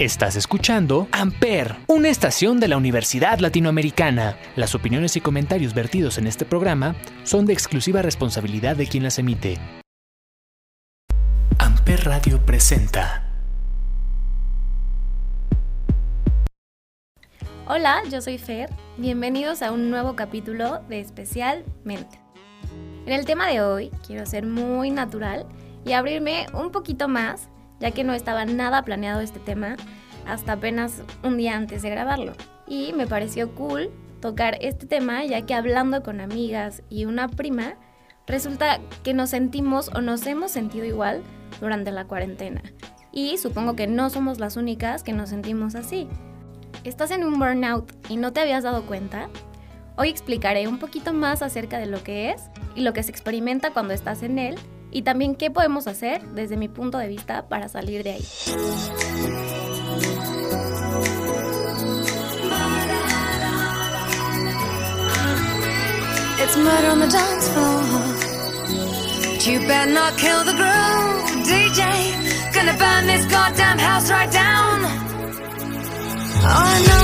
Estás escuchando Amper, una estación de la Universidad Latinoamericana. Las opiniones y comentarios vertidos en este programa son de exclusiva responsabilidad de quien las emite. Amper Radio presenta. Hola, yo soy Fer. Bienvenidos a un nuevo capítulo de Especialmente. En el tema de hoy quiero ser muy natural y abrirme un poquito más ya que no estaba nada planeado este tema hasta apenas un día antes de grabarlo. Y me pareció cool tocar este tema ya que hablando con amigas y una prima, resulta que nos sentimos o nos hemos sentido igual durante la cuarentena. Y supongo que no somos las únicas que nos sentimos así. ¿Estás en un burnout y no te habías dado cuenta? Hoy explicaré un poquito más acerca de lo que es y lo que se experimenta cuando estás en él y también qué podemos hacer desde mi punto de vista para salir de ahí. It's murder on the dance floor. But you better not kill the groove, DJ. Gonna burn this goddamn house right down. Oh, I know,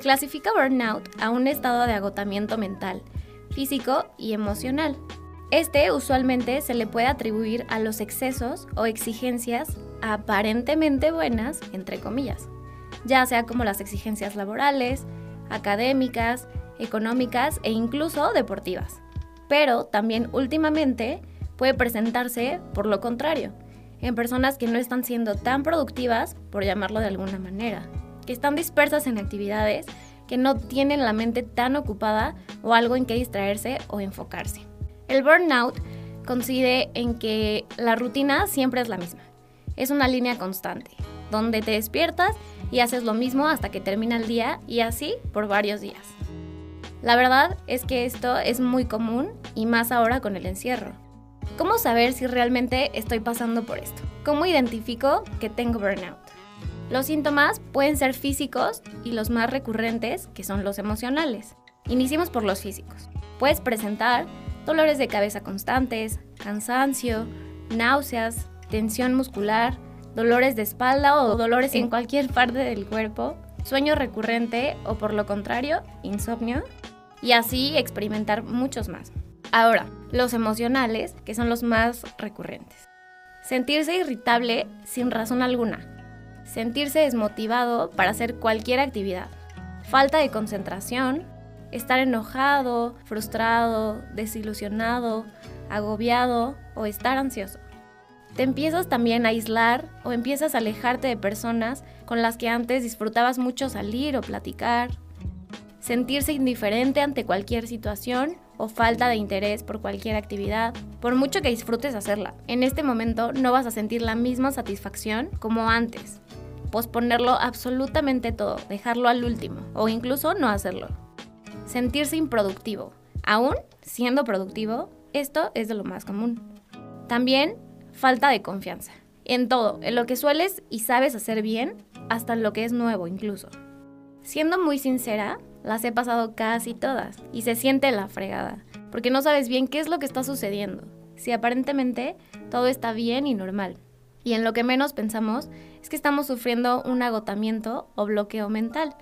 Clasifica burnout a un estado de agotamiento mental, físico y emocional. Este usualmente se le puede atribuir a los excesos o exigencias aparentemente buenas, entre comillas, ya sea como las exigencias laborales, académicas, económicas e incluso deportivas. Pero también últimamente puede presentarse por lo contrario, en personas que no están siendo tan productivas, por llamarlo de alguna manera, que están dispersas en actividades que no tienen la mente tan ocupada o algo en que distraerse o enfocarse. El burnout consiste en que la rutina siempre es la misma. Es una línea constante, donde te despiertas y haces lo mismo hasta que termina el día y así por varios días. La verdad es que esto es muy común y más ahora con el encierro. ¿Cómo saber si realmente estoy pasando por esto? ¿Cómo identifico que tengo burnout? Los síntomas pueden ser físicos y los más recurrentes, que son los emocionales. Iniciemos por los físicos. Puedes presentar dolores de cabeza constantes, cansancio, náuseas, tensión muscular, dolores de espalda o dolores en cualquier parte del cuerpo, sueño recurrente o por lo contrario, insomnio, y así experimentar muchos más. Ahora, los emocionales, que son los más recurrentes. Sentirse irritable sin razón alguna. Sentirse desmotivado para hacer cualquier actividad. Falta de concentración. Estar enojado, frustrado, desilusionado, agobiado o estar ansioso. Te empiezas también a aislar o empiezas a alejarte de personas con las que antes disfrutabas mucho salir o platicar. Sentirse indiferente ante cualquier situación o falta de interés por cualquier actividad, por mucho que disfrutes hacerla. En este momento no vas a sentir la misma satisfacción como antes. Posponerlo absolutamente todo, dejarlo al último o incluso no hacerlo. Sentirse improductivo. Aún siendo productivo, esto es de lo más común. También falta de confianza. En todo, en lo que sueles y sabes hacer bien, hasta en lo que es nuevo incluso. Siendo muy sincera, las he pasado casi todas y se siente la fregada, porque no sabes bien qué es lo que está sucediendo, si aparentemente todo está bien y normal. Y en lo que menos pensamos es que estamos sufriendo un agotamiento o bloqueo mental.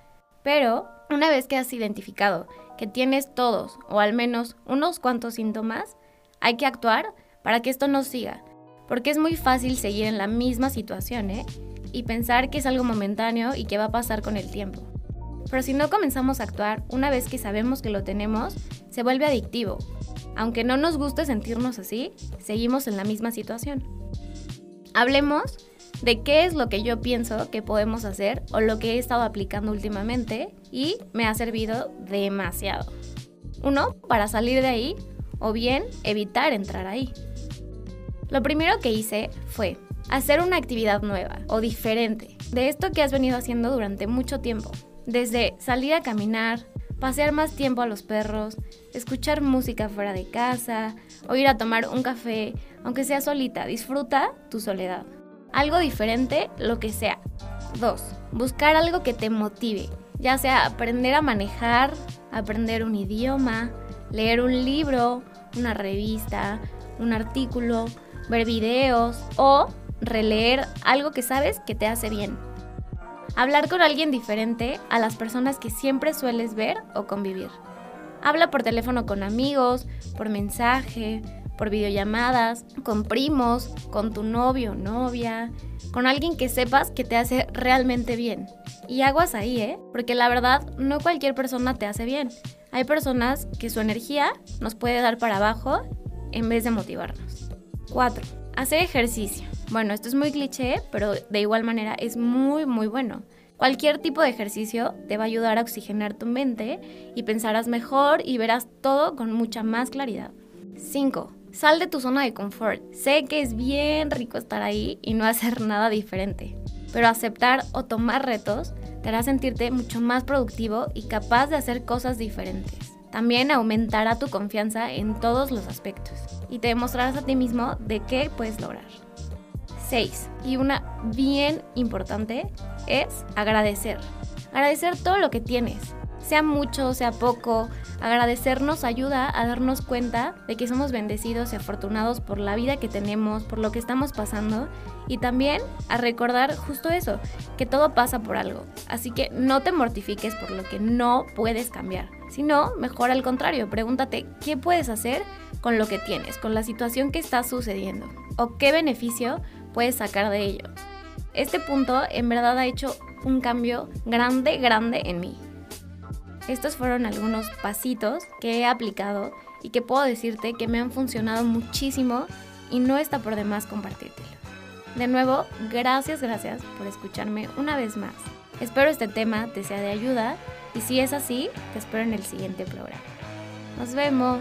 Pero una vez que has identificado que tienes todos o al menos unos cuantos síntomas, hay que actuar para que esto no siga, porque es muy fácil seguir en la misma situación ¿eh? y pensar que es algo momentáneo y que va a pasar con el tiempo. Pero si no comenzamos a actuar una vez que sabemos que lo tenemos, se vuelve adictivo. Aunque no nos guste sentirnos así, seguimos en la misma situación. Hablemos de qué es lo que yo pienso que podemos hacer o lo que he estado aplicando últimamente y me ha servido demasiado. Uno, para salir de ahí o bien evitar entrar ahí. Lo primero que hice fue hacer una actividad nueva o diferente de esto que has venido haciendo durante mucho tiempo. Desde salir a caminar, pasear más tiempo a los perros, escuchar música fuera de casa o ir a tomar un café, aunque sea solita, disfruta tu soledad. Algo diferente, lo que sea. 2. Buscar algo que te motive, ya sea aprender a manejar, aprender un idioma, leer un libro, una revista, un artículo, ver videos o releer algo que sabes que te hace bien. Hablar con alguien diferente a las personas que siempre sueles ver o convivir. Habla por teléfono con amigos, por mensaje, por videollamadas, con primos, con tu novio o novia, con alguien que sepas que te hace realmente bien. Y aguas ahí, ¿eh? Porque la verdad, no cualquier persona te hace bien. Hay personas que su energía nos puede dar para abajo en vez de motivarnos. 4. Hacer ejercicio. Bueno, esto es muy cliché, pero de igual manera es muy, muy bueno. Cualquier tipo de ejercicio te va a ayudar a oxigenar tu mente y pensarás mejor y verás todo con mucha más claridad. 5. Sal de tu zona de confort. Sé que es bien rico estar ahí y no hacer nada diferente, pero aceptar o tomar retos te hará sentirte mucho más productivo y capaz de hacer cosas diferentes. También aumentará tu confianza en todos los aspectos y te demostrarás a ti mismo de qué puedes lograr. 6. Y una bien importante es agradecer. Agradecer todo lo que tienes, sea mucho, sea poco. Agradecer nos ayuda a darnos cuenta de que somos bendecidos y afortunados por la vida que tenemos, por lo que estamos pasando y también a recordar justo eso, que todo pasa por algo. Así que no te mortifiques por lo que no puedes cambiar, sino mejor al contrario, pregúntate qué puedes hacer con lo que tienes, con la situación que está sucediendo o qué beneficio puedes sacar de ellos. Este punto en verdad ha hecho un cambio grande, grande en mí. Estos fueron algunos pasitos que he aplicado y que puedo decirte que me han funcionado muchísimo y no está por demás compartírtelo. De nuevo, gracias, gracias por escucharme una vez más. Espero este tema te sea de ayuda y si es así, te espero en el siguiente programa. Nos vemos.